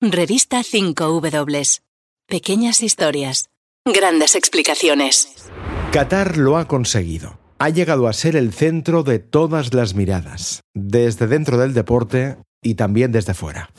Revista 5W. Pequeñas historias. Grandes explicaciones. Qatar lo ha conseguido. Ha llegado a ser el centro de todas las miradas, desde dentro del deporte y también desde fuera.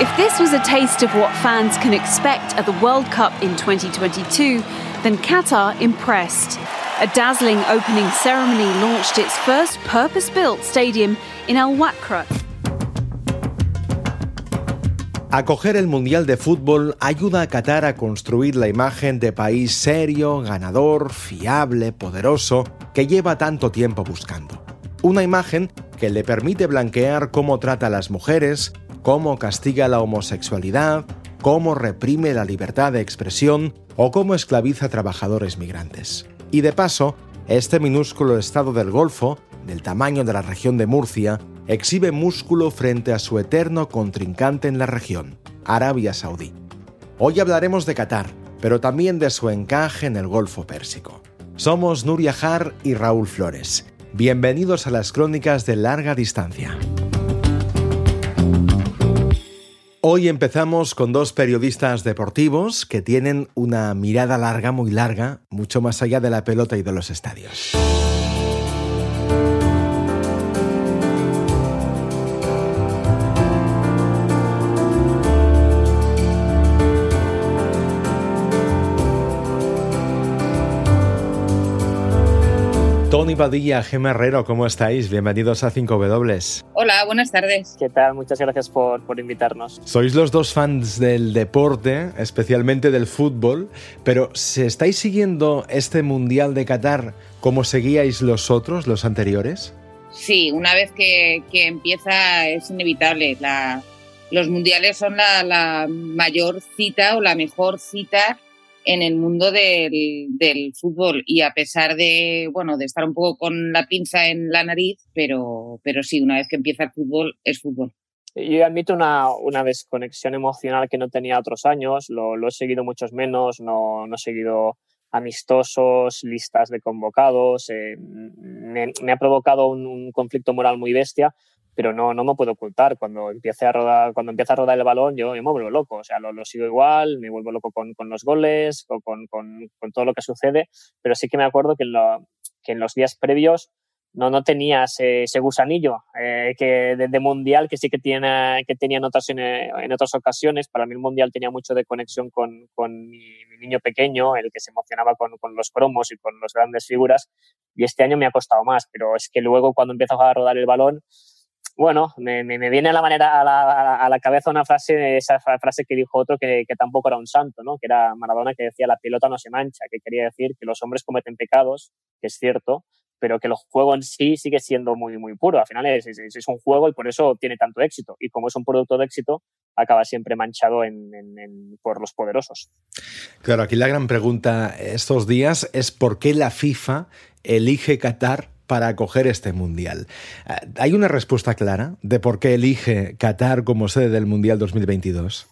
If this was a taste of what fans can expect at the World Cup in 2022, then Qatar impressed. A dazzling opening ceremony launched its first purpose built stadium in Al Wakra. Acoger el Mundial de Fútbol ayuda a Qatar a construir la imagen de país serio, ganador, fiable, poderoso, que lleva tanto tiempo buscando. Una imagen que le permite blanquear cómo trata a las mujeres, cómo castiga la homosexualidad, cómo reprime la libertad de expresión o cómo esclaviza a trabajadores migrantes. Y de paso, este minúsculo estado del Golfo, del tamaño de la región de Murcia, exhibe músculo frente a su eterno contrincante en la región, Arabia Saudí. Hoy hablaremos de Qatar, pero también de su encaje en el Golfo Pérsico. Somos Nuria Har y Raúl Flores. Bienvenidos a las crónicas de larga distancia. Hoy empezamos con dos periodistas deportivos que tienen una mirada larga, muy larga, mucho más allá de la pelota y de los estadios. Tony Padilla, Gemma Herrero, ¿cómo estáis? Bienvenidos a 5W. Hola, buenas tardes. ¿Qué tal? Muchas gracias por, por, invitarnos. Sois los dos fans del deporte, especialmente del fútbol, pero ¿se estáis siguiendo este Mundial de Qatar como seguíais los otros, los anteriores? Sí, una vez que, que empieza es inevitable. La, los mundiales son la, la mayor cita o la mejor cita en el mundo del, del, fútbol y a pesar de, bueno, de estar un poco con la pinza en la nariz, pero, pero sí, una vez que empieza el fútbol, es fútbol. Yo admito una, una desconexión emocional que no tenía otros años, lo, lo he seguido muchos menos, no, no he seguido amistosos, listas de convocados, eh, me, me, ha provocado un, un conflicto moral muy bestia, pero no, no me puedo ocultar. Cuando empiece a rodar, cuando empieza a rodar el balón, yo, yo me vuelvo loco. O sea, lo, lo sigo igual, me vuelvo loco con, con los goles, o con, con, con, todo lo que sucede. Pero sí que me acuerdo que en, lo, que en los días previos no, no tenía ese, ese gusanillo eh, que de, de, mundial que sí que, tiene, que tenía en otras, en, en, otras ocasiones. Para mí el mundial tenía mucho de conexión con, con mi, mi, niño pequeño, el que se emocionaba con, con los cromos y con las grandes figuras. Y este año me ha costado más, pero es que luego cuando empieza a rodar el balón, bueno, me, viene a la, manera, a la, cabeza una frase, esa frase que dijo otro que, tampoco era un santo, ¿no? que era Maradona que decía la pelota no se mancha, que quería decir que los hombres cometen pecados, que es cierto, pero que el juego en sí sigue siendo muy, muy puro. Al final es, un juego y por eso tiene tanto éxito. Y como es un producto de éxito, acaba siempre manchado en, por los poderosos. Claro, aquí la gran pregunta estos días es por qué la FIFA elige Qatar para acoger este Mundial. ¿Hay una respuesta clara de por qué elige Qatar como sede del Mundial 2022?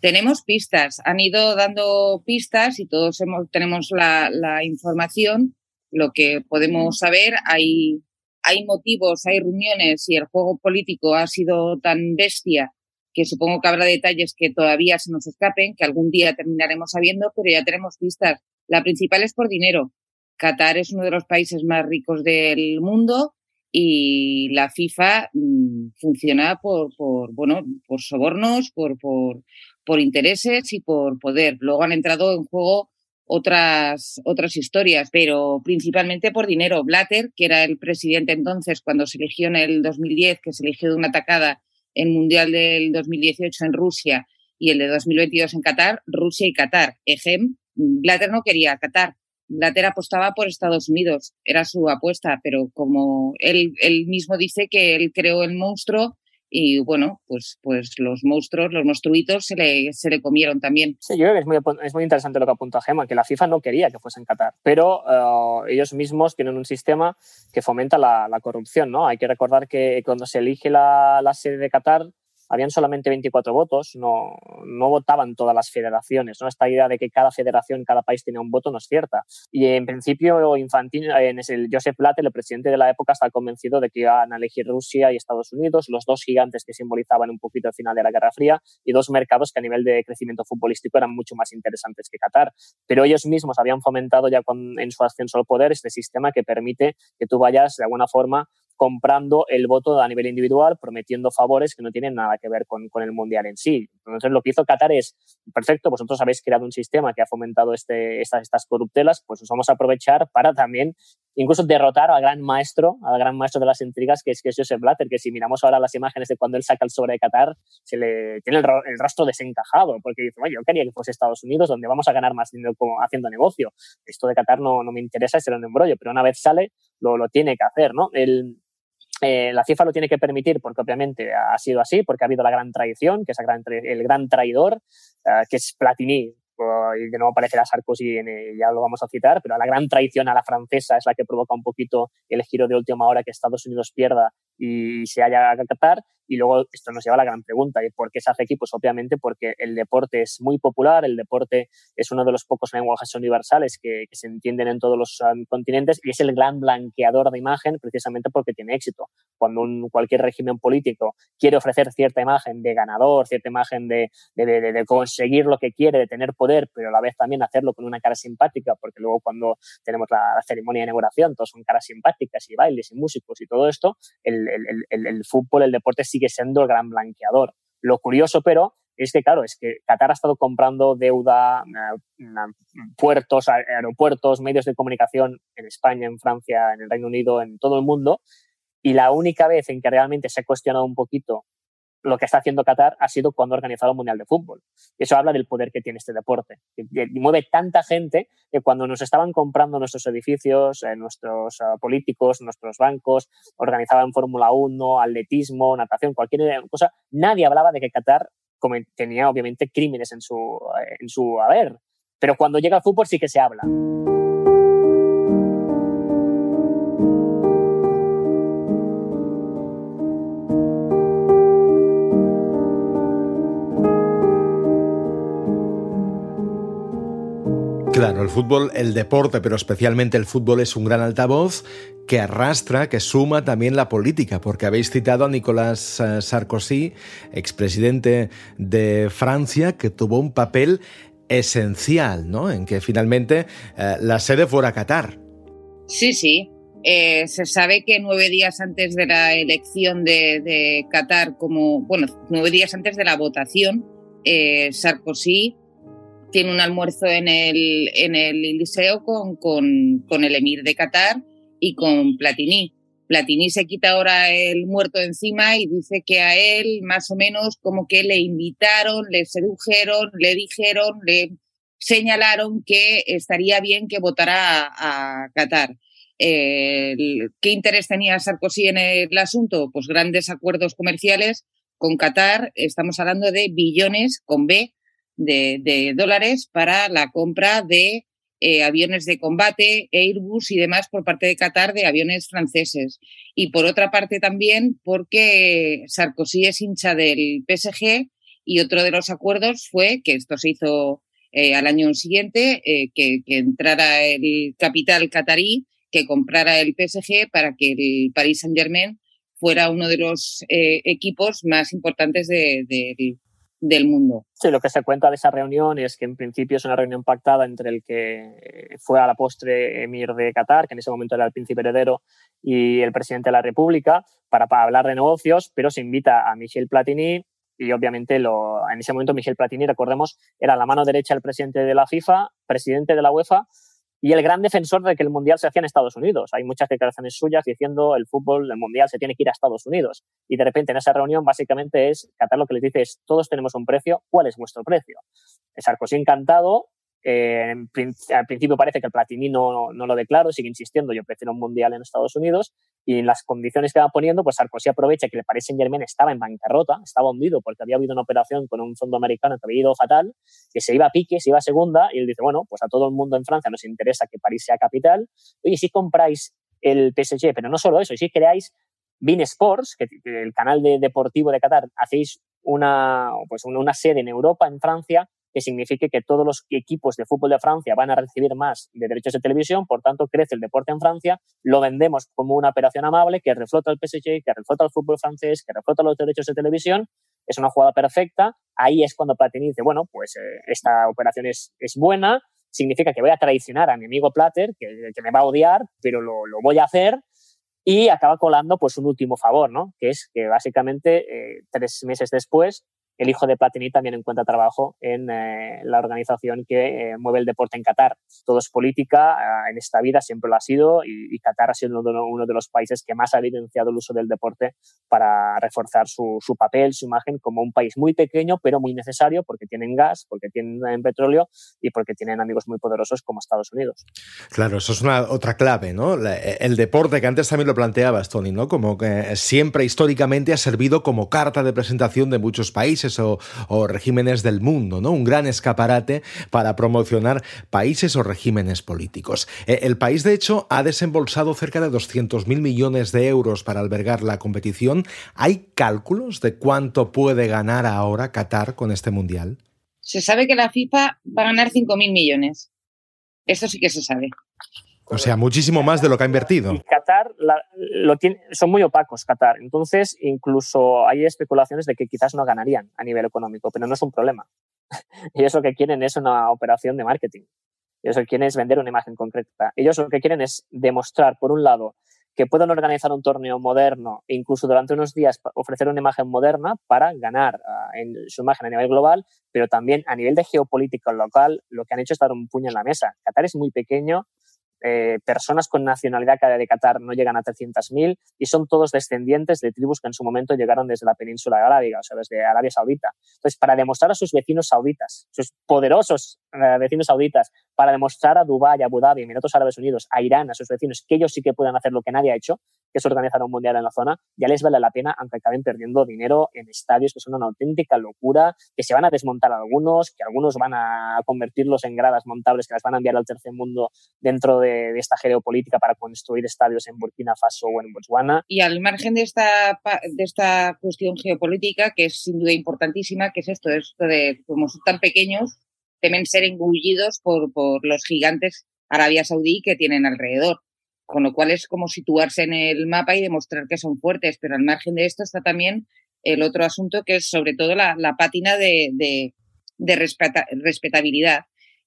Tenemos pistas, han ido dando pistas y todos tenemos la, la, información, lo que podemos saber, hay, hay motivos, hay reuniones y el juego político ha sido tan bestia que supongo que habrá detalles que todavía se nos escapen, que algún día terminaremos sabiendo, pero ya tenemos pistas. La principal es por dinero. Qatar es uno de los países más ricos del mundo y la FIFA mmm, funciona por, bueno, por sobornos, por, por, por intereses y por poder. Luego han entrado en juego otras, otras historias, pero principalmente por dinero. Blatter, que era el presidente entonces cuando se eligió en el 2010, que se eligió de una atacada el Mundial del 2018 en Rusia y el de 2022 en Qatar, Rusia y Qatar. Ejem, Blatter no quería Qatar, Blatter apostaba por Estados Unidos, era su apuesta, pero como él, él mismo dice que él creó el monstruo y bueno, pues, pues los monstruos, los monstruitos se le, se le comieron también. Sí, yo creo que es muy, es muy interesante lo que apunta Gema, que la FIFA no quería que fuese en Qatar, pero eh, ellos mismos tienen un sistema que fomenta la, la, corrupción, ¿no? Hay que recordar que cuando se elige la, la sede de Qatar, habían solamente 24 votos, no, no votaban todas las federaciones. ¿no? Esta idea de que cada federación, cada país tenía un voto no es cierta. Y en principio, Infantino, en el Joseph Blatter, el presidente de la época, estaba convencido de que iban a elegir Rusia y Estados Unidos, los dos gigantes que simbolizaban un poquito el final de la Guerra Fría y dos mercados que a nivel de crecimiento futbolístico eran mucho más interesantes que Qatar. Pero ellos mismos habían fomentado ya con, en su ascenso al poder este sistema que permite que tú vayas de alguna forma comprando el voto a nivel individual, prometiendo favores que no tienen nada que ver con, con, el Mundial en sí. Entonces, lo que hizo Qatar es, perfecto, vosotros habéis creado un sistema que ha fomentado este, estas, estas corruptelas, pues os vamos a aprovechar para también incluso derrotar al gran maestro, al gran maestro de las intrigas, que es, que es Joseph Blatter, que si miramos ahora las imágenes de cuando él saca el sobre de Qatar, se le tiene el, el rastro desencajado, porque dice, yo quería que fuese Estados Unidos, donde vamos a ganar más dinero como haciendo negocio. Esto de Qatar no, no me interesa, será un embrollo, pero una vez sale, lo, lo tiene que hacer, ¿no? El, eh, la FIFA lo tiene que permitir porque obviamente ha sido así, porque ha habido la gran traición, que es el gran traidor, uh, que es Platini, y de nuevo aparecerá Sarkozy, en, ya lo vamos a citar, pero la gran traición a la francesa es la que provoca un poquito el giro de última hora que Estados Unidos pierda y se haya a Qatar. Y luego esto nos lleva a la gran pregunta, ¿y por qué se hace aquí? Pues obviamente porque el deporte es muy popular, el deporte es uno de los pocos lenguajes universales que, que se entienden en todos los um, continentes y es el gran blanqueador de imagen precisamente porque tiene éxito. Cuando un, cualquier régimen político quiere ofrecer cierta imagen de ganador, cierta imagen de, de, de, de, conseguir lo que quiere, de tener poder, pero a la vez también hacerlo con una cara simpática, porque luego cuando tenemos la, la ceremonia de inauguración, todos son caras simpáticas y bailes y músicos y todo esto, el, el, el, el, fútbol, el deporte sigue siendo el gran blanqueador. Lo curioso, pero, es que, claro, es que Qatar ha estado comprando deuda, puertos, aeropuertos, medios de comunicación en España, en Francia, en el Reino Unido, en todo el mundo. Y la única vez en que realmente se ha cuestionado un poquito lo que está haciendo Qatar ha sido cuando ha organizado el Mundial de Fútbol. Eso habla del poder que tiene este deporte. Y, mueve tanta gente que cuando nos estaban comprando nuestros edificios, eh, nuestros uh, políticos, nuestros bancos, organizaban Fórmula 1, atletismo, natación, cualquier cosa, nadie hablaba de que Qatar tenía obviamente crímenes en su, eh, en su haber. Pero cuando llega el fútbol sí que se habla. Claro, el fútbol, el deporte, pero especialmente el fútbol es un gran altavoz que arrastra, que suma también la política, porque habéis citado a Nicolás eh, Sarkozy, expresidente de Francia, que tuvo un papel esencial, ¿no? En que finalmente eh, la sede fuera Qatar. Sí, sí. Eh, se sabe que nueve días antes de la elección de, Qatar, como, bueno, nueve días antes de la votación, Sarkozy tiene un almuerzo en el, en el Liceo con, con, con el emir de Qatar y con Platini. Platini se quita ahora el muerto encima y dice que a él más o menos como que le invitaron, le sedujeron, le dijeron, le señalaron que estaría bien que votara a, Qatar. ¿Qué interés tenía Sarkozy en el asunto? Pues grandes acuerdos comerciales con Qatar. Estamos hablando de billones con B de, dólares para la compra de eh, aviones de combate, Airbus y demás por parte de Qatar de aviones franceses. Y por otra parte también porque Sarkozy es hincha del PSG y otro de los acuerdos fue, que esto se hizo eh, al año siguiente, eh, que, entrara el capital catarí, que comprara el PSG para que el Paris Saint Germain fuera uno de los equipos más importantes de, mundo. Sí, lo que se cuenta de esa reunión es que en principio es una reunión pactada entre el que fue a la postre emir de Qatar, que en ese momento era el príncipe heredero, y el presidente de la República, para, para hablar de negocios, pero se invita a Michel Platini y obviamente lo, en ese momento Michel Platini, recordemos, era la mano derecha del presidente de la FIFA, presidente de la UEFA, y el gran defensor de que el Mundial se hacía en Estados Unidos. Hay muchas declaraciones suyas diciendo el fútbol, el Mundial se tiene que ir a Estados Unidos. Y de repente en esa reunión básicamente es, Qatar lo que les dice es, todos tenemos un precio, ¿cuál es vuestro precio? Sarkozy encantado, Eh, al principio parece que el Platini no, no, lo declaro, sigue insistiendo, yo prefiero un mundial en Estados Unidos y en las condiciones que va poniendo, pues Sarkozy aprovecha que el Paris Saint Germain estaba en bancarrota, estaba hundido porque había habido una operación con un fondo americano que había ido fatal, que se iba a pique, se iba a segunda y él dice, bueno, pues a todo el mundo en Francia nos interesa que París sea capital. Oye, si compráis el PSG, pero no solo eso, si creáis Bean Sports, que, el canal de, deportivo de Qatar, hacéis una, pues una sede en Europa, en Francia, que signifique que todos los equipos de fútbol de Francia van a recibir más de derechos de televisión, por tanto crece el deporte en Francia, lo vendemos como una operación amable que reflota el PSG, que reflota el fútbol francés, que reflota los derechos de televisión, es una jugada perfecta, ahí es cuando Platini dice, bueno, pues eh, esta operación es, es, buena, significa que voy a traicionar a mi amigo Plater, que, que me va a odiar, pero lo, lo, voy a hacer, y acaba colando pues un último favor, ¿no? Que es que básicamente eh, tres meses después el hijo de Platini también encuentra trabajo en eh, la organización que eh, mueve el deporte en Qatar. Todo es política, ah, en esta vida siempre lo ha sido y, Qatar ha sido uno de, los países que más ha evidenciado el uso del deporte para reforzar su, papel, su imagen como un país muy pequeño pero muy necesario porque tienen gas, porque tienen petróleo y porque tienen amigos muy poderosos como Estados Unidos. Claro, eso es una otra clave, ¿no? El deporte, que antes también lo planteabas, Tony, ¿no? Como que siempre históricamente ha servido como carta de presentación de muchos países o, regímenes del mundo, ¿no? Un gran escaparate para promocionar países o regímenes políticos. Eh, el país, de hecho, ha desembolsado cerca de 200.000 millones de euros para albergar la competición. ¿Hay cálculos de cuánto puede ganar ahora Qatar con este mundial? Se sabe que la FIFA va a ganar 5.000 millones. Eso sí que se sabe. O sea, muchísimo más de lo que ha invertido. Qatar lo tiene, son muy opacos, Qatar. Entonces, incluso hay especulaciones de que quizás no ganarían a nivel económico, pero no es un problema. Ellos lo que quieren es una operación de marketing. Ellos lo que quieren es vender una imagen concreta. Ellos lo que quieren es demostrar, por un lado, que pueden organizar un torneo moderno e incluso durante unos días ofrecer una imagen moderna para ganar ah, en su imagen a nivel global, pero también a nivel de geopolítica local, lo que han hecho es dar un puño en la mesa. Qatar es muy pequeño, eh, personas con nacionalidad de Qatar no llegan a 300.000 y son todos descendientes de tribus que en su momento llegaron desde la península arábiga, o sea, desde Arabia Saudita. Entonces, para demostrar a sus vecinos sauditas, sus poderosos eh, vecinos sauditas, para demostrar a Dubái, a Abu Dhabi, Emiratos Árabes Unidos, a Irán, a sus vecinos, que ellos sí que pueden hacer lo que nadie ha hecho, que es organizar un mundial en la zona, ya les vale la pena, aunque acaben perdiendo dinero en estadios que son una auténtica locura, que se van a desmontar algunos, que algunos van a convertirlos en gradas montables que las van a enviar al tercer mundo dentro de de, esta geopolítica para construir estadios en Burkina Faso o en Botswana. Y al margen de esta, de esta cuestión geopolítica, que es sin duda importantísima, que es esto, esto de como son tan pequeños, temen ser engullidos por, por los gigantes Arabia Saudí que tienen alrededor. Con lo cual es como situarse en el mapa y demostrar que son fuertes. Pero al margen de esto está también el otro asunto que es sobre todo la, la pátina de, de, respetabilidad.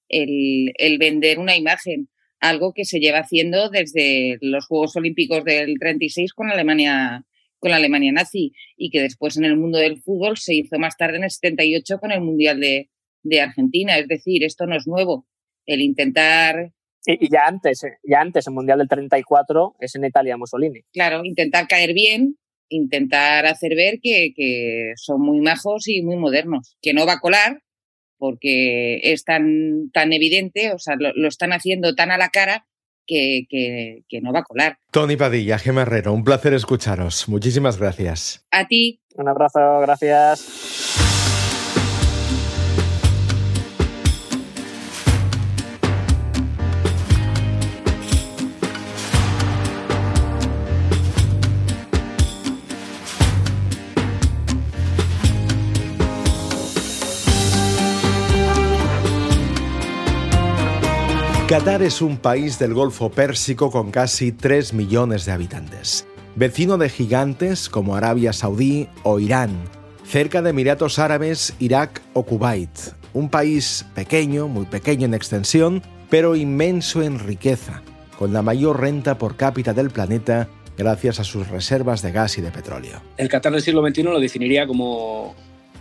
El, vender una imagen algo que se lleva haciendo desde los Juegos Olímpicos del 36 con Alemania con la Alemania nazi y que después en el mundo del fútbol se hizo más tarde en el 78 con el Mundial de, de Argentina. Es decir, esto no es nuevo. El intentar... Y, ya antes, eh, ya antes, el Mundial del 34 es en Italia Mussolini. Claro, intentar caer bien, intentar hacer ver que, que son muy majos y muy modernos. Que no va a colar, porque es tan, tan evidente, o sea, lo, están haciendo tan a la cara que, que, que, no va a colar. Tony Padilla, Gemma Herrero, un placer escucharos. Muchísimas gracias. A ti. Un abrazo, gracias. Qatar es un país del Golfo Pérsico con casi 3 millones de habitantes, vecino de gigantes como Arabia Saudí o Irán, cerca de Emiratos Árabes, Irak o Kuwait, un país pequeño, muy pequeño en extensión, pero inmenso en riqueza, con la mayor renta por cápita del planeta gracias a sus reservas de gas y de petróleo. El Qatar del siglo XXI lo definiría como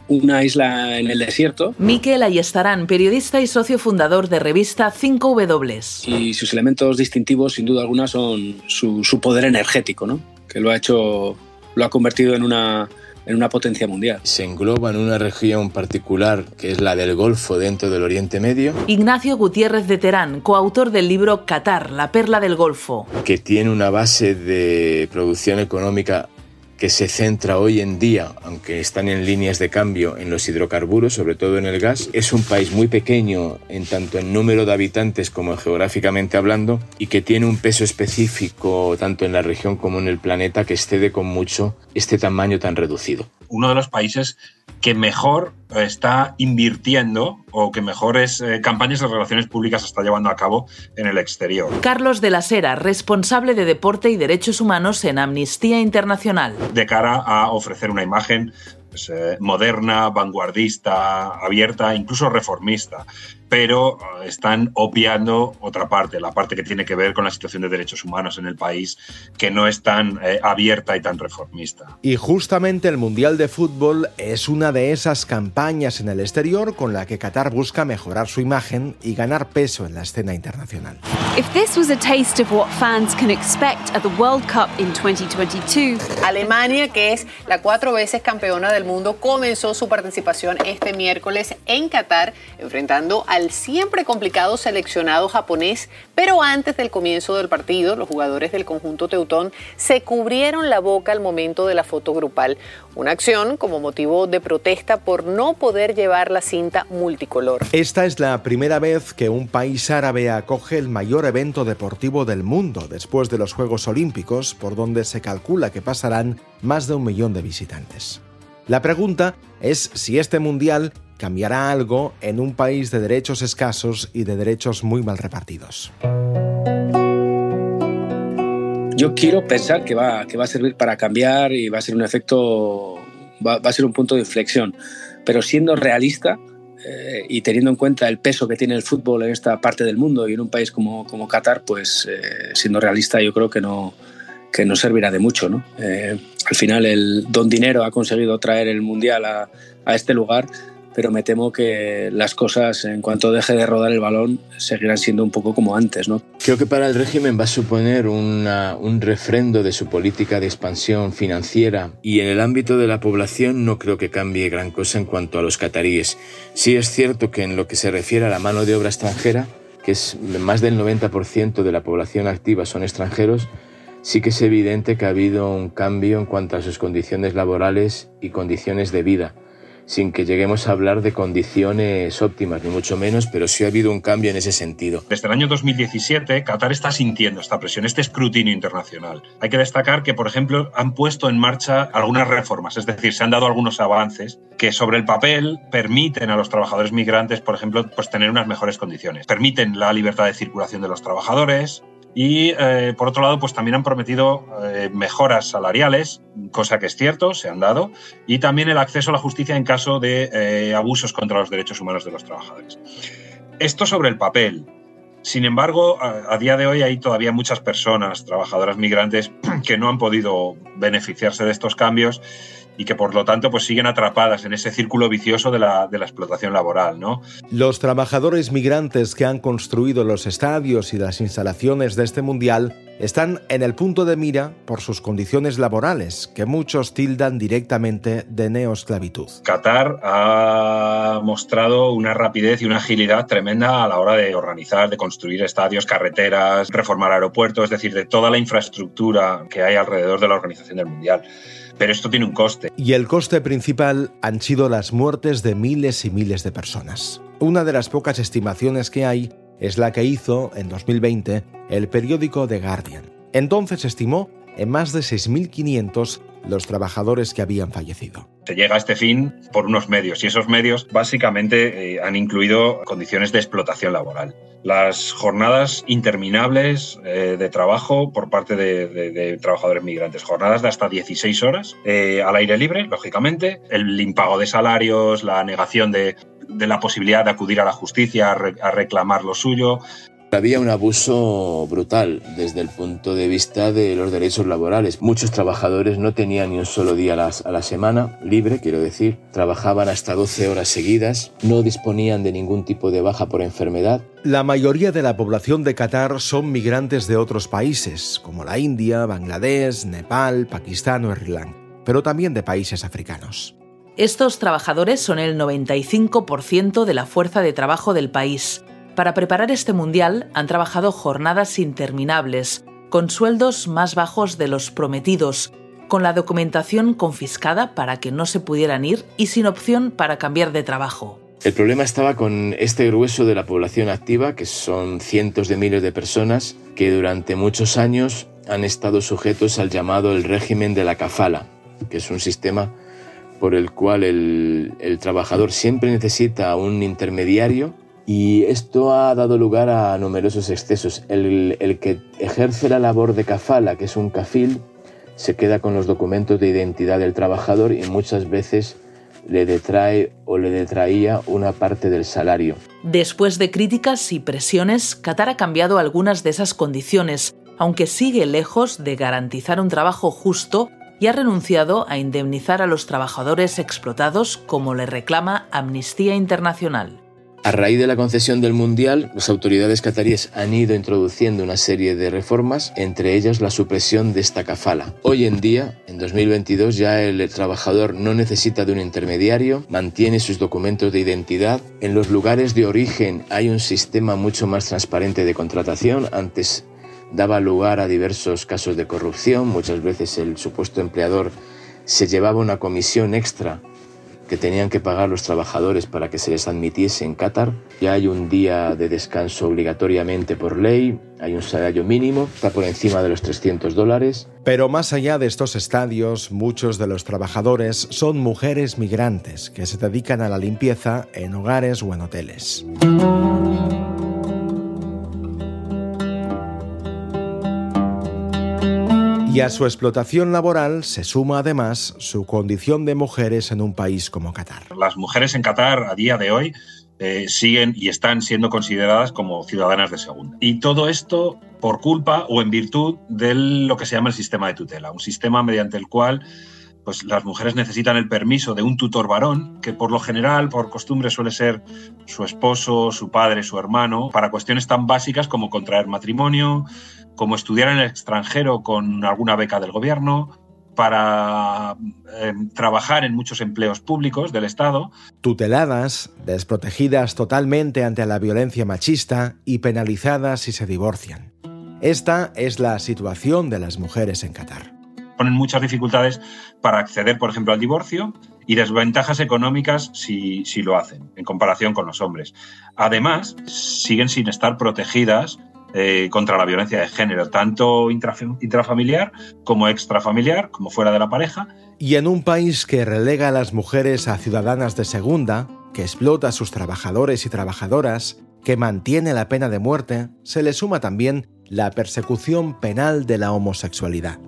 una isla en el desierto. Miquel Ayestarán, periodista y socio fundador de revista 5W. Y sus elementos distintivos, sin duda alguna, son su, poder energético, ¿no? que lo ha hecho, lo ha convertido en una, en una potencia mundial. Se engloba en una región particular que es la del Golfo dentro del Oriente Medio. Ignacio Gutiérrez de Terán, coautor del libro Qatar, la perla del Golfo. Que tiene una base de producción económica que se centra hoy en día, aunque están en líneas de cambio, en los hidrocarburos, sobre todo en el gas. Es un país muy pequeño en tanto en número de habitantes como geográficamente hablando y que tiene un peso específico tanto en la región como en el planeta que excede con mucho este tamaño tan reducido. Uno de los países que mejor está invirtiendo o que mejores eh, campañas de relaciones públicas está llevando a cabo en el exterior. Carlos de la Sera, responsable de Deporte y Derechos Humanos en Amnistía Internacional. De cara a ofrecer una imagen pues, eh, moderna, vanguardista, abierta, incluso reformista pero eh, están obviando otra parte, la parte que tiene que ver con la situación de derechos humanos en el país, que no es tan eh, abierta y tan reformista. Y justamente el Mundial de Fútbol es una de esas campañas en el exterior con la que Qatar busca mejorar su imagen y ganar peso en la escena internacional. If this was a taste of what fans can expect at the World Cup in 2022, Alemania, que es la cuatro veces campeona del mundo, comenzó su participación este miércoles en Qatar, enfrentando a al siempre complicado seleccionado japonés, pero antes del comienzo del partido, los jugadores del conjunto teutón se cubrieron la boca al momento de la foto grupal, una acción como motivo de protesta por no poder llevar la cinta multicolor. Esta es la primera vez que un país árabe acoge el mayor evento deportivo del mundo después de los Juegos Olímpicos, por donde se calcula que pasarán más de un millón de visitantes. La pregunta es si este mundial cambiará algo en un país de derechos escasos y de derechos muy mal repartidos. Yo quiero pensar que va, que va a servir para cambiar y va a ser un efecto, va, a ser un punto de inflexión, pero siendo realista eh, y teniendo en cuenta el peso que tiene el fútbol en esta parte del mundo y en un país como, como Qatar, pues eh, siendo realista yo creo que no, que no servirá de mucho. ¿no? Eh, al final el Don Dinero ha conseguido traer el Mundial a, a este lugar pero me temo que las cosas, en cuanto deje de rodar el balón, seguirán siendo un poco como antes. ¿no? Creo que para el régimen va a suponer un refrendo de su política de expansión financiera y en el ámbito de la población no creo que cambie gran cosa en cuanto a los cataríes. Sí es cierto que en lo que se refiere a la mano de obra extranjera, que es más del 90% de la población activa son extranjeros, sí que es evidente que ha habido un cambio en cuanto a sus condiciones laborales y condiciones de vida sin que lleguemos a hablar de condiciones óptimas, ni mucho menos, pero sí ha habido un cambio en ese sentido. Desde el año 2017, Qatar está sintiendo esta presión, este escrutinio internacional. Hay que destacar que, por ejemplo, han puesto en marcha algunas reformas, es decir, se han dado algunos avances que sobre el papel permiten a los trabajadores migrantes, por ejemplo, pues tener unas mejores condiciones. Permiten la libertad de circulación de los trabajadores, y eh, por otro lado, pues también han prometido eh, mejoras salariales, cosa que es cierto, se han dado, y también el acceso a la justicia en caso de eh, abusos contra los derechos humanos de los trabajadores. Esto sobre el papel. Sin embargo, a, día de hoy hay todavía muchas personas, trabajadoras migrantes, que no han podido beneficiarse de estos cambios y que por lo tanto pues siguen atrapadas en ese círculo vicioso de la, de la explotación laboral. ¿no? Los trabajadores migrantes que han construido los estadios y las instalaciones de este mundial están en el punto de mira por sus condiciones laborales, que muchos tildan directamente de neoesclavitud. Qatar ha mostrado una rapidez y una agilidad tremenda a la hora de organizar, de construir estadios, carreteras, reformar aeropuertos, es decir, de toda la infraestructura que hay alrededor de la organización del Mundial. Pero esto tiene un coste. Y el coste principal han sido las muertes de miles y miles de personas. Una de las pocas estimaciones que hay es la que hizo en 2020 el periódico The Guardian. Entonces estimó en más de 6.500 los trabajadores que habían fallecido. Se llega a este fin por unos medios y esos medios básicamente eh, han incluido condiciones de explotación laboral. Las jornadas interminables eh, de trabajo por parte de, trabajadores migrantes, jornadas de hasta 16 horas eh, al aire libre, lógicamente, el impago de salarios, la negación de, la posibilidad de acudir a la justicia a reclamar lo suyo, había un abuso brutal desde el punto de vista de los derechos laborales. Muchos trabajadores no tenían ni un solo día a la, semana libre, quiero decir. Trabajaban hasta 12 horas seguidas, no disponían de ningún tipo de baja por enfermedad. La mayoría de la población de Qatar son migrantes de otros países, como la India, Bangladesh, Nepal, Pakistán o Sri Lanka. pero también de países africanos. Estos trabajadores son el 95% de la fuerza de trabajo del país. Para preparar este mundial han trabajado jornadas interminables, con sueldos más bajos de los prometidos, con la documentación confiscada para que no se pudieran ir y sin opción para cambiar de trabajo. El problema estaba con este grueso de la población activa, que son cientos de miles de personas que durante muchos años han estado sujetos al llamado el régimen de la kafala, que es un sistema por el cual el, trabajador siempre necesita un intermediario y esto ha dado lugar a numerosos excesos. El, que ejerce la labor de kafala, que es un kafil, se queda con los documentos de identidad del trabajador y muchas veces le detrae o le detraía una parte del salario. Después de críticas y presiones, Qatar ha cambiado algunas de esas condiciones, aunque sigue lejos de garantizar un trabajo justo y ha renunciado a indemnizar a los trabajadores explotados como le reclama Amnistía Internacional. A raíz de la concesión del Mundial, las autoridades cataríes han ido introduciendo una serie de reformas, entre ellas la supresión de esta cafala. Hoy en día, en 2022, ya el trabajador no necesita de un intermediario, mantiene sus documentos de identidad. En los lugares de origen hay un sistema mucho más transparente de contratación. Antes daba lugar a diversos casos de corrupción. Muchas veces el supuesto empleador se llevaba una comisión extra que tenían que pagar los trabajadores para que se les admitiese en Qatar. Ya hay un día de descanso obligatoriamente por ley, hay un salario mínimo, está por encima de los 300 dólares. Pero más allá de estos estadios, muchos de los trabajadores son mujeres migrantes que se dedican a la limpieza en hogares o en hoteles. Y a su explotación laboral se suma además su condición de mujeres en un país como Qatar. Las mujeres en Qatar a día de hoy eh, siguen y están siendo consideradas como ciudadanas de segunda. Y todo esto por culpa o en virtud de lo que se llama el sistema de tutela, un sistema mediante el cual pues las mujeres necesitan el permiso de un tutor varón, que por lo general, por costumbre, suele ser su esposo, su padre, su hermano, para cuestiones tan básicas como contraer matrimonio, como estudiar en el extranjero con alguna beca del gobierno, para em, trabajar en muchos empleos públicos del Estado. Tuteladas, desprotegidas totalmente ante la violencia machista y penalizadas si se divorcian. Esta es la situación de las mujeres en Qatar. Ponen muchas dificultades para acceder, por ejemplo, al divorcio y desventajas económicas si, si lo hacen en comparación con los hombres. Además, siguen sin estar protegidas eh, contra la violencia de género, tanto intrafamiliar como extrafamiliar, como fuera de la pareja. Y en un país que relega a las mujeres a ciudadanas de segunda, que explota a sus trabajadores y trabajadoras, que mantiene la pena de muerte, se le suma también la persecución penal de la homosexualidad.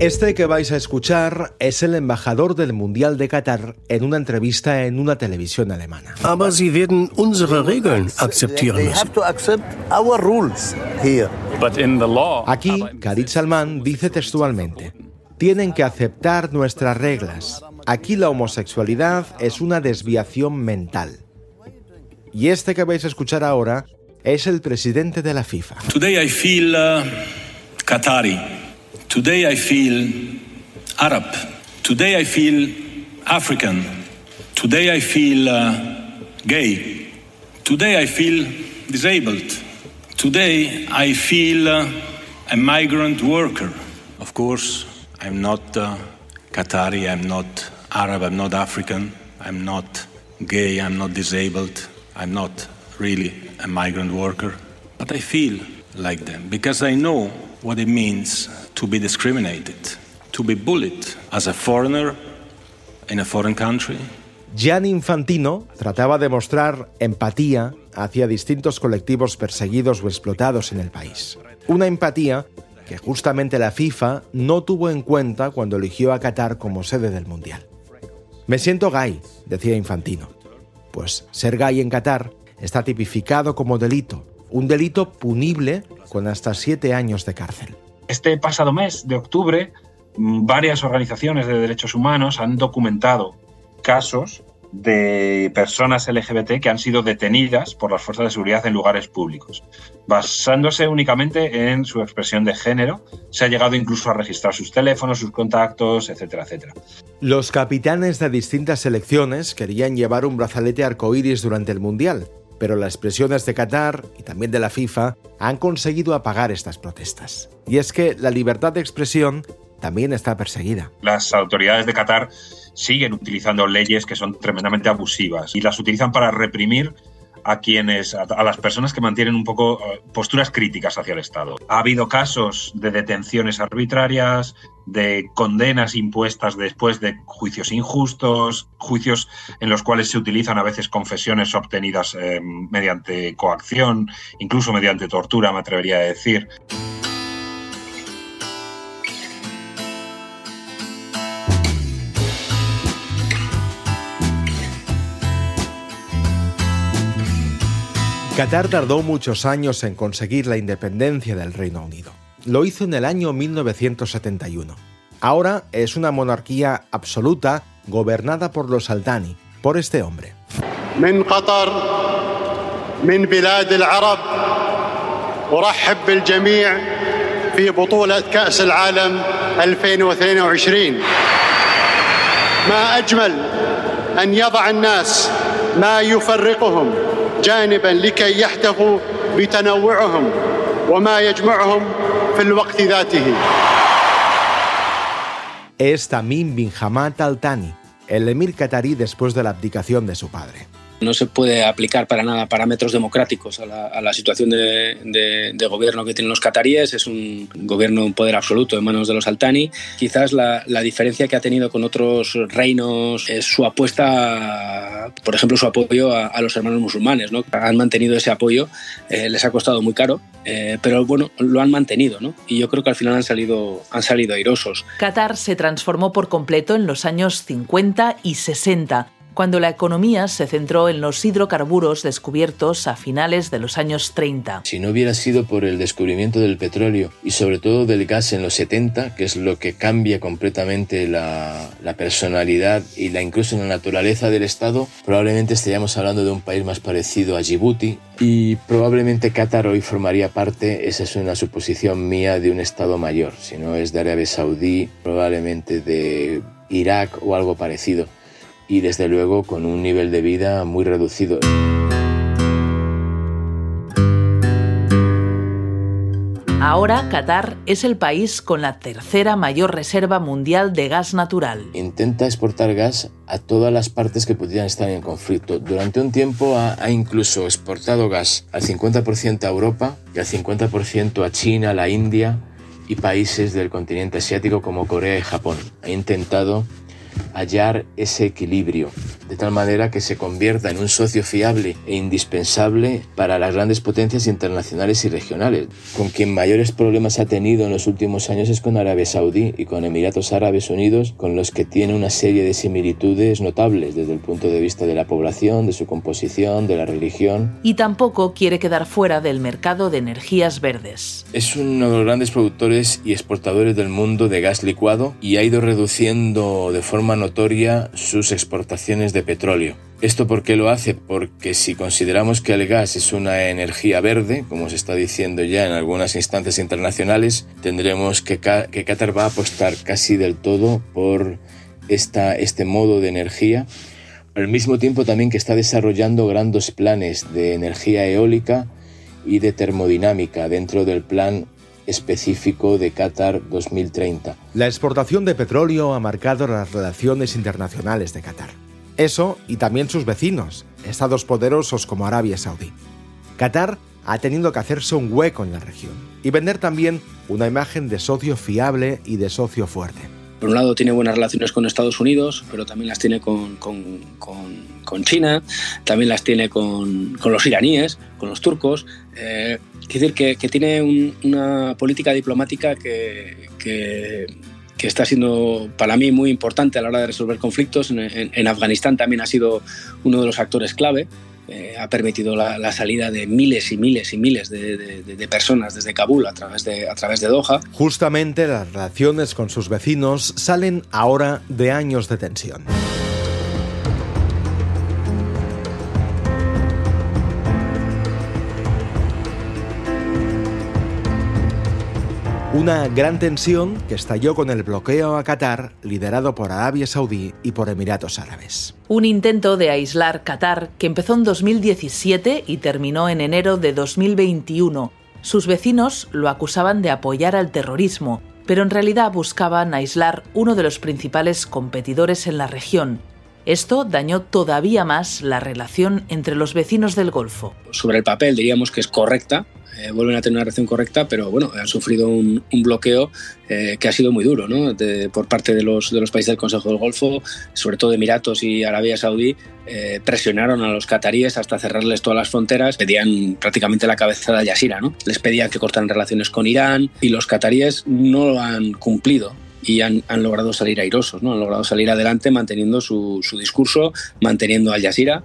Este que vais a escuchar es el embajador del Mundial de Qatar en una entrevista en una televisión alemana. Aber sie werden unsere Regeln akzeptieren müssen. Aquí, Khalid Salman dice textualmente, tienen que aceptar nuestras reglas. Aquí la homosexualidad es una desviación mental. Y este que vais a escuchar ahora es el presidente de la FIFA. Today I feel uh, Qatari. Today I feel Arab. Today I feel African. Today I feel uh, gay. Today I feel disabled. Today I feel uh, a migrant worker. Of course, I'm not uh, Qatari, I'm not Arab, I'm not African, I'm not gay, I'm not disabled, I'm not really a migrant worker. But I feel like them because I know what it means to be discriminated, to be bullied as a foreigner in a foreign country. Gianni Infantino trataba de mostrar empatía hacia distintos colectivos perseguidos o explotados en el país. Una empatía que justamente la FIFA no tuvo en cuenta cuando eligió a Qatar como sede del Mundial. Me siento gay, decía Infantino. Pues ser gay en Qatar está tipificado como delito, un delito punible con hasta siete años de cárcel. Este pasado mes de octubre, mm, varias organizaciones de derechos humanos han documentado casos de personas LGBT que han sido detenidas por las fuerzas de seguridad en lugares públicos. Basándose únicamente en su expresión de género, se ha llegado incluso a registrar sus teléfonos, sus contactos, etcétera, etcétera. Los capitanes de distintas selecciones querían llevar un brazalete arcoíris durante el Mundial, pero las presiones de Qatar y también de la FIFA han conseguido apagar estas protestas. Y es que la libertad de expresión también está perseguida. Las autoridades de Qatar siguen utilizando leyes que son tremendamente abusivas y las utilizan para reprimir a quienes, a, las personas que mantienen un poco eh, posturas críticas hacia el Estado. Ha habido casos de detenciones arbitrarias, de condenas impuestas después de juicios injustos, juicios en los cuales se utilizan a veces confesiones obtenidas eh, mediante coacción, incluso mediante tortura, me atrevería a decir. Qatar tardó muchos años en conseguir la independencia del Reino Unido. Lo hizo en el año 1971. Ahora es una monarquía absoluta gobernada por los Altani, por este hombre. من قطر من بلاد العرب ارحب بالجميع في بطوله كاس العالم 2022 ما اجمل ان يضع الناس ما يفرقهم جانبا لكي يحتفوا بتنوعهم وما يجمعهم في الوقت ذاته Es Tamim bin Hamad Al Thani, el emir qatarí después de la abdicación de su padre. No se puede aplicar para nada parámetros democráticos a la, situación de, gobierno que tienen los cataríes. Es un gobierno, un poder absoluto en manos de los Altani. Quizás la, diferencia que ha tenido con otros reinos es su apuesta, por ejemplo, su apoyo a, los hermanos musulmanes. ¿no? Han mantenido ese apoyo, eh, les ha costado muy caro, eh, pero bueno, lo han mantenido. ¿no? Y yo creo que al final han salido, han salido airosos. Qatar se transformó por completo en los años 50 y 60 cuando la economía se centró en los hidrocarburos descubiertos a finales de los años 30. Si no hubiera sido por el descubrimiento del petróleo y sobre todo del gas en los 70, que es lo que cambia completamente la, personalidad y la incluso la naturaleza del Estado, probablemente estaríamos hablando de un país más parecido a Djibouti y probablemente Qatar hoy formaría parte, esa es una suposición mía, de un Estado mayor, si no es de Arabia Saudí, probablemente de Irak o algo parecido y desde luego con un nivel de vida muy reducido. Ahora Qatar es el país con la tercera mayor reserva mundial de gas natural. Intenta exportar gas a todas las partes que pudieran estar en conflicto. Durante un tiempo ha, ha incluso exportado gas al 50% a Europa y al 50% a China, la India y países del continente asiático como Corea y Japón. Ha intentado hallar ese equilibrio, de tal manera que se convierta en un socio fiable e indispensable para las grandes potencias internacionales y regionales. Con quien mayores problemas ha tenido en los últimos años es con Arabia Saudí y con Emiratos Árabes Unidos, con los que tiene una serie de similitudes notables desde el punto de vista de la población, de su composición, de la religión. Y tampoco quiere quedar fuera del mercado de energías verdes. Es uno de los grandes productores y exportadores del mundo de gas licuado y ha ido reduciendo de forma notoria sus exportaciones de petróleo. ¿Esto por qué lo hace? Porque si consideramos que el gas es una energía verde, como se está diciendo ya en algunas instancias internacionales, tendremos que, que Qatar va a apostar casi del todo por esta, este modo de energía, al mismo tiempo también que está desarrollando grandes planes de energía eólica y de termodinámica dentro del plan específico de Qatar 2030. La exportación de petróleo ha marcado las relaciones internacionales de Qatar. Eso y también sus vecinos, estados poderosos como Arabia Saudí. Qatar ha tenido que hacerse un hueco en la región y vender también una imagen de socio fiable y de socio fuerte. Por un lado tiene buenas relaciones con Estados Unidos, pero también las tiene con, China, también las tiene con, los iraníes, con los turcos. Eh, decir que, tiene una política diplomática que, está siendo para mí muy importante a la hora de resolver conflictos. En, Afganistán también ha sido uno de los actores clave. Eh, ha permitido la, salida de miles y miles y miles de, personas desde Kabul a través, de, a través de Doha. Justamente las relaciones con sus vecinos salen ahora de años de tensión. Una gran tensión que estalló con el bloqueo a Qatar liderado por Arabia Saudí y por Emiratos Árabes. Un intento de aislar Qatar que empezó en 2017 y terminó en enero de 2021. Sus vecinos lo acusaban de apoyar al terrorismo, pero en realidad buscaban aislar uno de los principales competidores en la región, esto dañó todavía más la relación entre los vecinos del Golfo. Sobre el papel diríamos que es correcta, eh, vuelven a tener una relación correcta, pero bueno, han sufrido un, bloqueo eh, que ha sido muy duro ¿no? por parte de los, de los países del Consejo del Golfo, sobre todo Emiratos y Arabia Saudí, eh, presionaron a los cataríes hasta cerrarles todas las fronteras, pedían prácticamente la cabeza de Jazeera, ¿no? les pedían que cortaran relaciones con Irán y los cataríes no lo han cumplido y han, logrado salir airosos, ¿no? han logrado salir adelante manteniendo su, discurso, manteniendo Al Jazeera,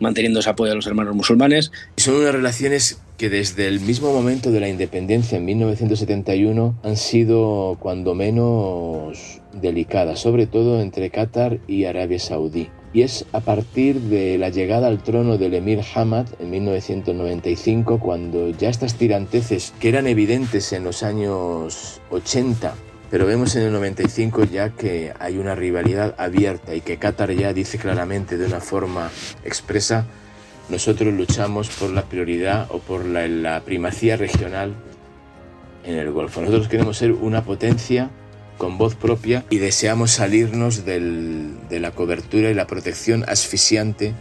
manteniendo ese apoyo a los hermanos musulmanes. Son unas relaciones que desde el mismo momento de la independencia en 1971 han sido cuando menos delicadas, sobre todo entre Qatar y Arabia Saudí. Y es a partir de la llegada al trono del emir Hamad en 1995 cuando ya estas tiranteces que eran evidentes en los años 80 pero vemos en el 95 ya que hay una rivalidad abierta y que Qatar ya dice claramente de una forma expresa, nosotros luchamos por la prioridad o por la, primacía regional en el Golfo. Nosotros queremos ser una potencia con voz propia y deseamos salirnos de la cobertura y la protección asfixiante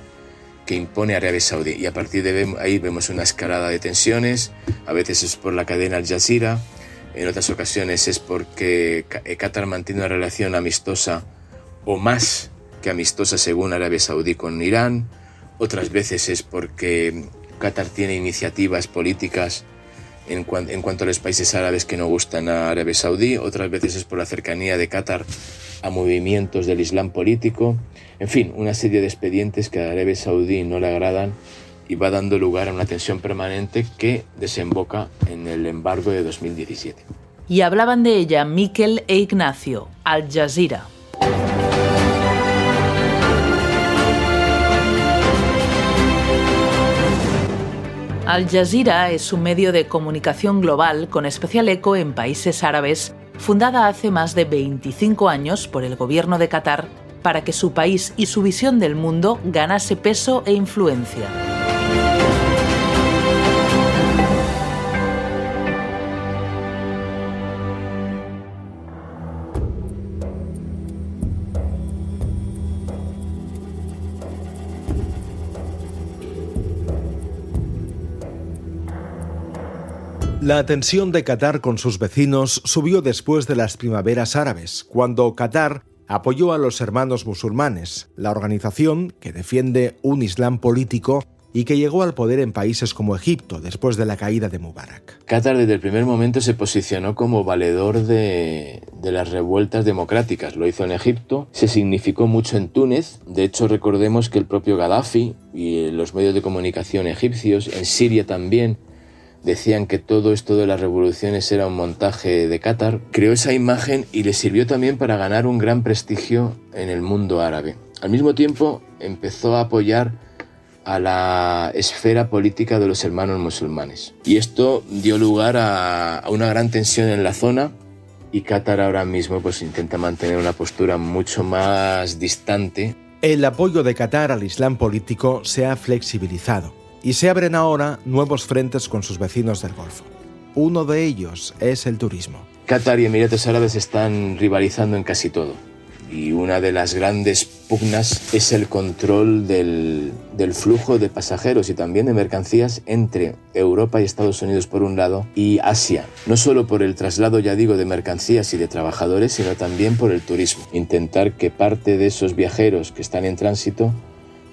que impone Arabia Saudí. Y a partir de ahí vemos una escalada de tensiones, a veces es por la cadena Al Jazeera, en otras ocasiones es porque eh, Qatar mantiene una relación amistosa o más que amistosa según Arabia Saudí con Irán, otras veces es porque Qatar tiene iniciativas políticas en, cuanto a los países árabes que no gustan a Arabia Saudí, otras veces es por la cercanía de Qatar a movimientos del Islam político, en fin, una serie de expedientes que a Arabia Saudí no le agradan y va dando lugar a una tensión permanente que desemboca en el embargo de 2017. Y hablaban de ella Miquel e Ignacio, Al Jazeera. Al Jazeera es un medio de comunicación global con especial eco en países árabes, fundada hace más de 25 años por el gobierno de Qatar para que su país y su visión del mundo ganase peso e influencia. La tensión de Qatar con sus vecinos subió después de las primaveras árabes, cuando Qatar apoyó a los hermanos musulmanes, la organización que defiende un Islam político y que llegó al poder en países como Egipto después de la caída de Mubarak. Qatar desde el primer momento se posicionó como valedor de, las revueltas democráticas. Lo hizo en Egipto, se significó mucho en Túnez. De hecho, recordemos que el propio Gaddafi y los medios de comunicación egipcios, en Siria también, decían que todo esto de las revoluciones era un montaje de Qatar, creó esa imagen y le sirvió también para ganar un gran prestigio en el mundo árabe. Al mismo tiempo empezó a apoyar a la esfera política de los hermanos musulmanes. Y esto dio lugar a, una gran tensión en la zona y Qatar ahora mismo pues intenta mantener una postura mucho más distante. El apoyo de Qatar al Islam político se ha flexibilizado y se abren ahora nuevos frentes con sus vecinos del Golfo. Uno de ellos es el turismo. Qatar y Emiratos Árabes están rivalizando en casi todo. Y una de las grandes pugnas es el control del, del, flujo de pasajeros y también de mercancías entre Europa y Estados Unidos por un lado y Asia. No solo por el traslado, ya digo, de mercancías y de trabajadores, sino también por el turismo. Intentar que parte de esos viajeros que están en tránsito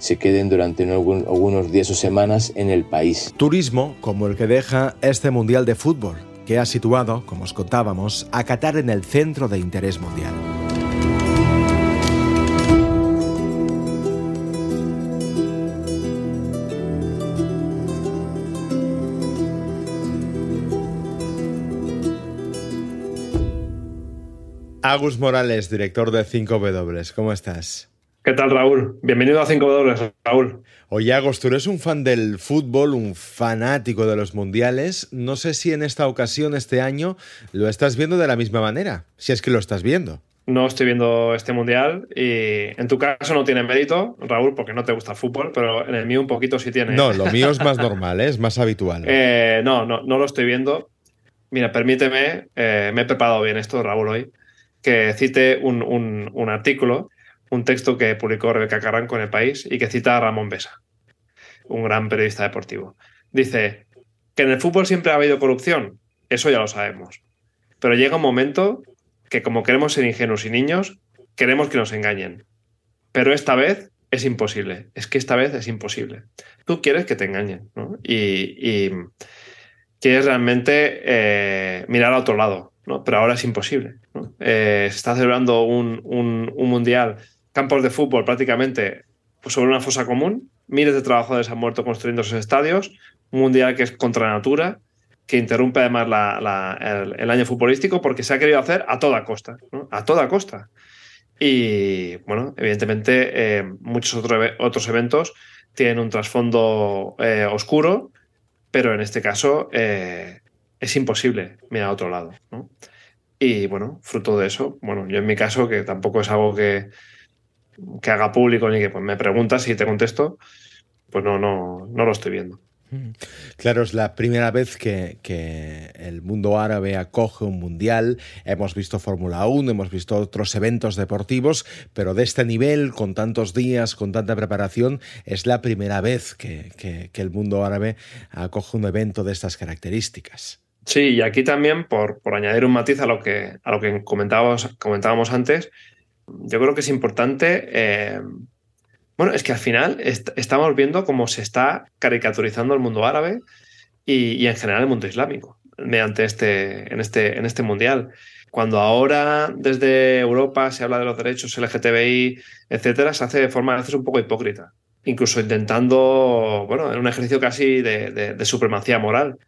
se queden durante algunos días o semanas en el país. Turismo como el que deja este Mundial de Fútbol, que ha situado, como os contábamos, a Qatar en el centro de interés mundial. Agus Morales, director de 5W, ¿cómo estás? ¿Qué tal, Raúl? Bienvenido a 5 dólares, Raúl. Oye, Agos, tú eres un fan del fútbol, un fanático de los mundiales. No sé si en esta ocasión, este año, lo estás viendo de la misma manera, si es que lo estás viendo. No estoy viendo este mundial y en tu caso no tiene mérito, Raúl, porque no te gusta el fútbol, pero en el mío un poquito sí tiene. No, lo mío es más normal, ¿eh? es más habitual. Eh, no, no, no lo estoy viendo. Mira, permíteme, eh, me he preparado bien esto, Raúl, hoy, que cite un, un, un artículo un texto que publicó Rebeca Carranco en El País y que cita a Ramón Besa, un gran periodista deportivo. Dice que en el fútbol siempre ha habido corrupción, eso ya lo sabemos, pero llega un momento que como queremos ser ingenuos y niños, queremos que nos engañen. Pero esta vez es imposible, es que esta vez es imposible. Tú quieres que te engañen, ¿no? Y, quieres realmente eh, mirar a otro lado, ¿no? Pero ahora es imposible. Eh, se está celebrando un, un, un mundial campos de fútbol prácticamente pues, sobre una fosa común, miles de trabajadores han muerto construyendo esos estadios, un mundial que es contra natura, que interrumpe además el, año futbolístico porque se ha querido hacer a toda costa, a toda costa. Y bueno, evidentemente eh, muchos otros eventos tienen un trasfondo eh, oscuro, pero en este caso eh, es imposible mirar a otro lado. Y bueno, fruto de eso, bueno, yo en mi caso, que tampoco es algo que, que haga público ni que pues, me preguntas y te contesto, pues no, no, no lo estoy viendo. Mm. Claro, es la primera vez que, que, el mundo árabe acoge un mundial. Hemos visto Fórmula 1, hemos visto otros eventos deportivos, pero de este nivel, con tantos días, con tanta preparación, es la primera vez que, que el mundo árabe acoge un evento de estas características. Sí, y aquí también, por, por añadir un matiz a lo que, a lo que comentábamos, comentábamos antes, yo creo que es importante. Eh, bueno, es que al final estamos viendo cómo se está caricaturizando el mundo árabe y, en general el mundo islámico mediante este, en, este, en este mundial. Cuando ahora desde Europa se habla de los derechos LGTBI, etcétera, se hace de forma a veces un poco hipócrita, incluso intentando, bueno, en un ejercicio casi de, supremacía moral.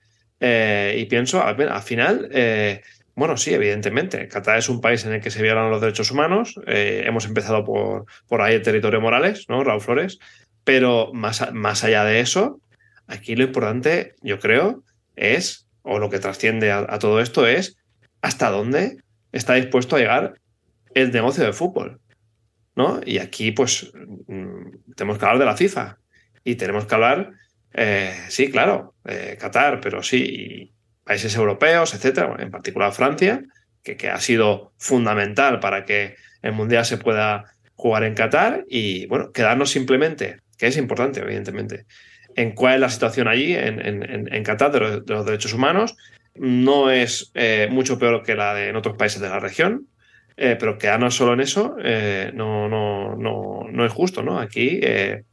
Eh, y pienso, al, final, eh, bueno, sí, evidentemente. Qatar es un país en el que se violan los derechos humanos. Eh, hemos empezado por, por ahí el territorio Morales, ¿no? Raúl Flores. Pero más, más allá de eso, aquí lo importante, yo creo, es, o lo que trasciende a, todo esto es, hasta dónde está dispuesto a llegar el negocio del fútbol. ¿no? Y aquí, pues, mm, tenemos que hablar de la FIFA. Y tenemos que hablar, eh, sí, claro, eh, Qatar, pero sí, países europeos, etcétera, en particular Francia, que, que, ha sido fundamental para que el Mundial se pueda jugar en Qatar y, bueno, quedarnos simplemente, que es importante, evidentemente, en cuál es la situación allí, en, en, en Qatar, de los, derechos humanos. No es eh, mucho peor que la de en otros países de la región, eh, pero quedarnos solo en eso eh, no, no, no, no, es justo, ¿no? Aquí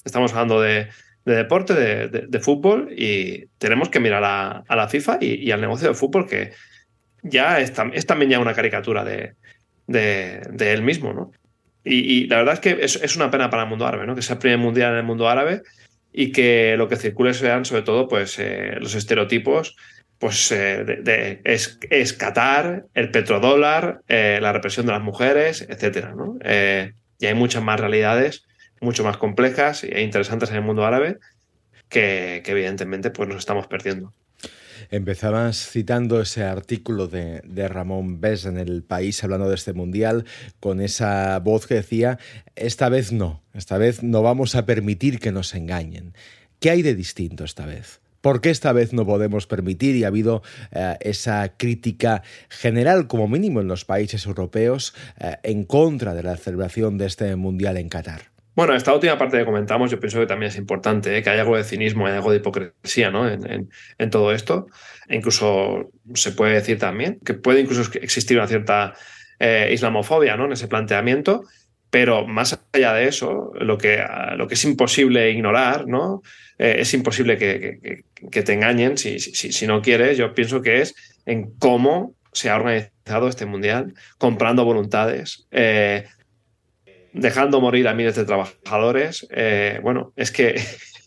estamos hablando de, de deporte, de, fútbol, y tenemos que mirar a, la FIFA y, al negocio de fútbol, que ya es, es también ya una caricatura de, él mismo, ¿no? Y, la verdad es que es, una pena para el mundo árabe, ¿no? Que sea el primer mundial en el mundo árabe y que lo que circule sean sobre todo pues eh, los estereotipos pues eh, de, es, Qatar, el petrodólar, eh, la represión de las mujeres, etcétera, ¿no? y hay muchas más realidades mucho más complejas e interesantes en el mundo árabe que, evidentemente pues nos estamos perdiendo. Empezabas citando ese artículo de, Ramón Bes en el país hablando de este mundial con esa voz que decía, esta vez no, esta vez no vamos a permitir que nos engañen. ¿Qué hay de distinto esta vez? ¿Por qué esta vez no podemos permitir y ha habido eh, esa crítica general, como mínimo en los países europeos, eh, en contra de la celebración de este mundial en Qatar? Bueno, esta última parte que comentamos, yo pienso que también es importante, ¿eh? que hay algo de cinismo, hay algo de hipocresía ¿no? en, todo esto. E incluso se puede decir también que puede incluso existir una cierta eh, islamofobia ¿no? en ese planteamiento, pero más allá de eso, lo que, lo que es imposible ignorar, ¿no? Eh, es imposible que, que, te engañen si, si, si, no quieres, yo pienso que es en cómo se ha organizado este mundial, comprando voluntades, dejando morir a miles de trabajadores, eh, bueno, es que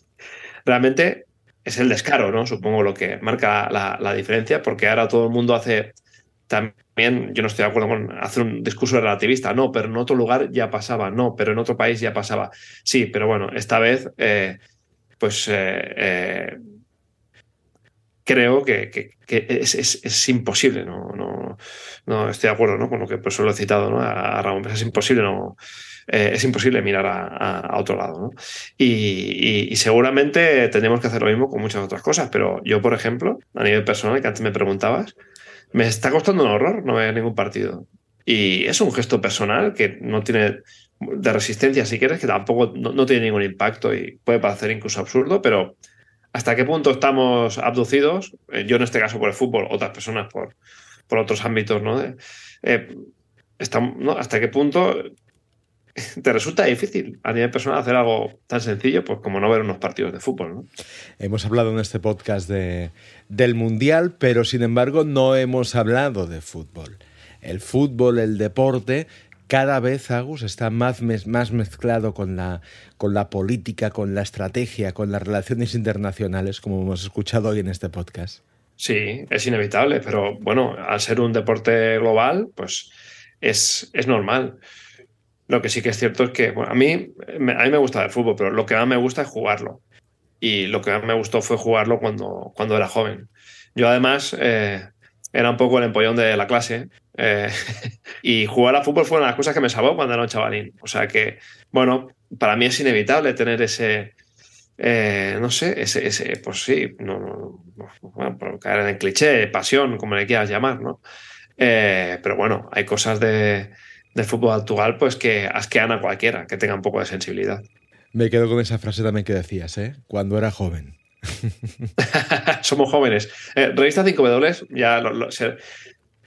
realmente es el descaro, ¿no? Supongo lo que marca la, diferencia, porque ahora todo el mundo hace también también yo no estoy de acuerdo con hacer un discurso relativista, no, pero en otro lugar ya pasaba, no, pero en otro país ya pasaba. Sí, pero bueno, esta vez, eh, pues eh, creo que, es, imposible, no, no, no, estoy de acuerdo ¿no? con lo que pues, lo he citado ¿no? a, Ramón, es imposible, no, eh, es imposible mirar a, otro lado. ¿no? Y, seguramente tendremos que hacer lo mismo con muchas otras cosas, pero yo, por ejemplo, a nivel personal, que antes me preguntabas, me está costando un horror no ver ningún partido. Y es un gesto personal que no tiene de resistencia, si quieres, que tampoco no tiene ningún impacto y puede parecer incluso absurdo, pero hasta qué punto estamos abducidos, eh, yo en este caso por el fútbol, otras personas por, por otros ámbitos, ¿no? Eh, ¿Hasta qué punto te resulta difícil a nivel personal hacer algo tan sencillo pues como no ver unos partidos de fútbol. Hemos hablado en este podcast de, del Mundial, pero sin embargo no hemos hablado de fútbol. El fútbol, el deporte, cada vez, Agus, está más, más mezclado con la, con la política, con la estrategia, con las relaciones internacionales, como hemos escuchado hoy en este podcast. Sí, es inevitable, pero bueno, al ser un deporte global, pues es, es normal. Lo que sí que es cierto es que a, mí, a mí me gusta el fútbol, pero lo que más me gusta es jugarlo. Y lo que más me gustó fue jugarlo cuando, cuando era joven. Yo además eh, era un poco el empollón de la clase eh, y jugar a fútbol fue una de las cosas que me salvó cuando era un chavalín. O sea que, bueno, para mí es inevitable tener ese, eh, no sé, ese, ese, pues sí, no, no, bueno, caer en el cliché, pasión, como le quieras llamar, ¿no? Eh, pero bueno, hay cosas de, del fútbol actual pues que asquean a cualquiera que tenga un poco de sensibilidad. Me quedo con esa frase también que decías, ¿eh? Cuando era joven. Somos jóvenes. revista 5W, ya lo,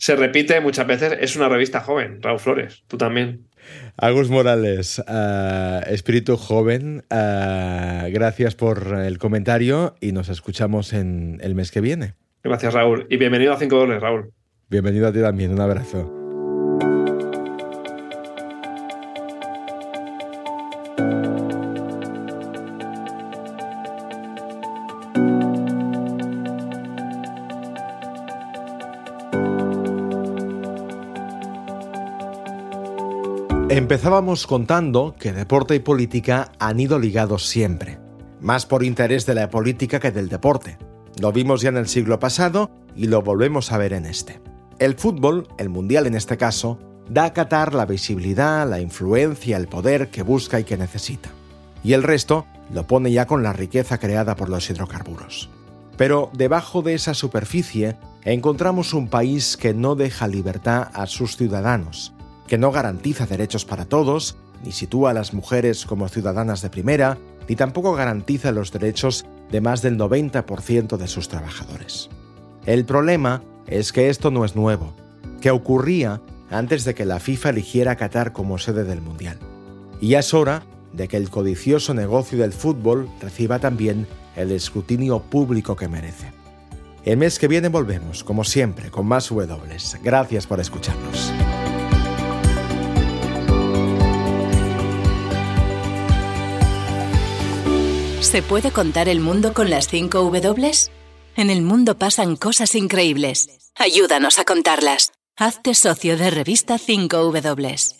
se repite muchas veces, es una revista joven, Raúl Flores, tú también. Agus Morales, eh, espíritu joven, eh, gracias por el comentario y nos escuchamos en el mes que viene. Gracias Raúl y bienvenido a 5 dólares Raúl. Bienvenido a ti también, un abrazo. Empezábamos contando que deporte y política han ido ligados siempre, más por interés de la política que del deporte. Lo vimos ya en el siglo pasado y lo volvemos a ver en este. El fútbol, el mundial en este caso, da a Qatar la visibilidad, la influencia, el poder que busca y que necesita. Y el resto lo pone ya con la riqueza creada por los hidrocarburos. Pero debajo de esa superficie encontramos un país que no deja libertad a sus ciudadanos, que no garantiza derechos para todos, ni sitúa a las mujeres como ciudadanas de primera, ni tampoco garantiza los derechos de más del 90% de sus trabajadores. El problema es que esto no es nuevo, que ocurría antes de que la FIFA eligiera a Qatar como sede del Mundial. Y ya es hora de que el codicioso negocio del fútbol reciba también el escrutinio público que merece. El mes que viene volvemos, como siempre, con más W. Gracias por escucharnos. ¿Se puede contar el mundo con las 5 W? En el mundo pasan cosas increíbles. Ayúdanos a contarlas. Hazte socio de revista 5 W.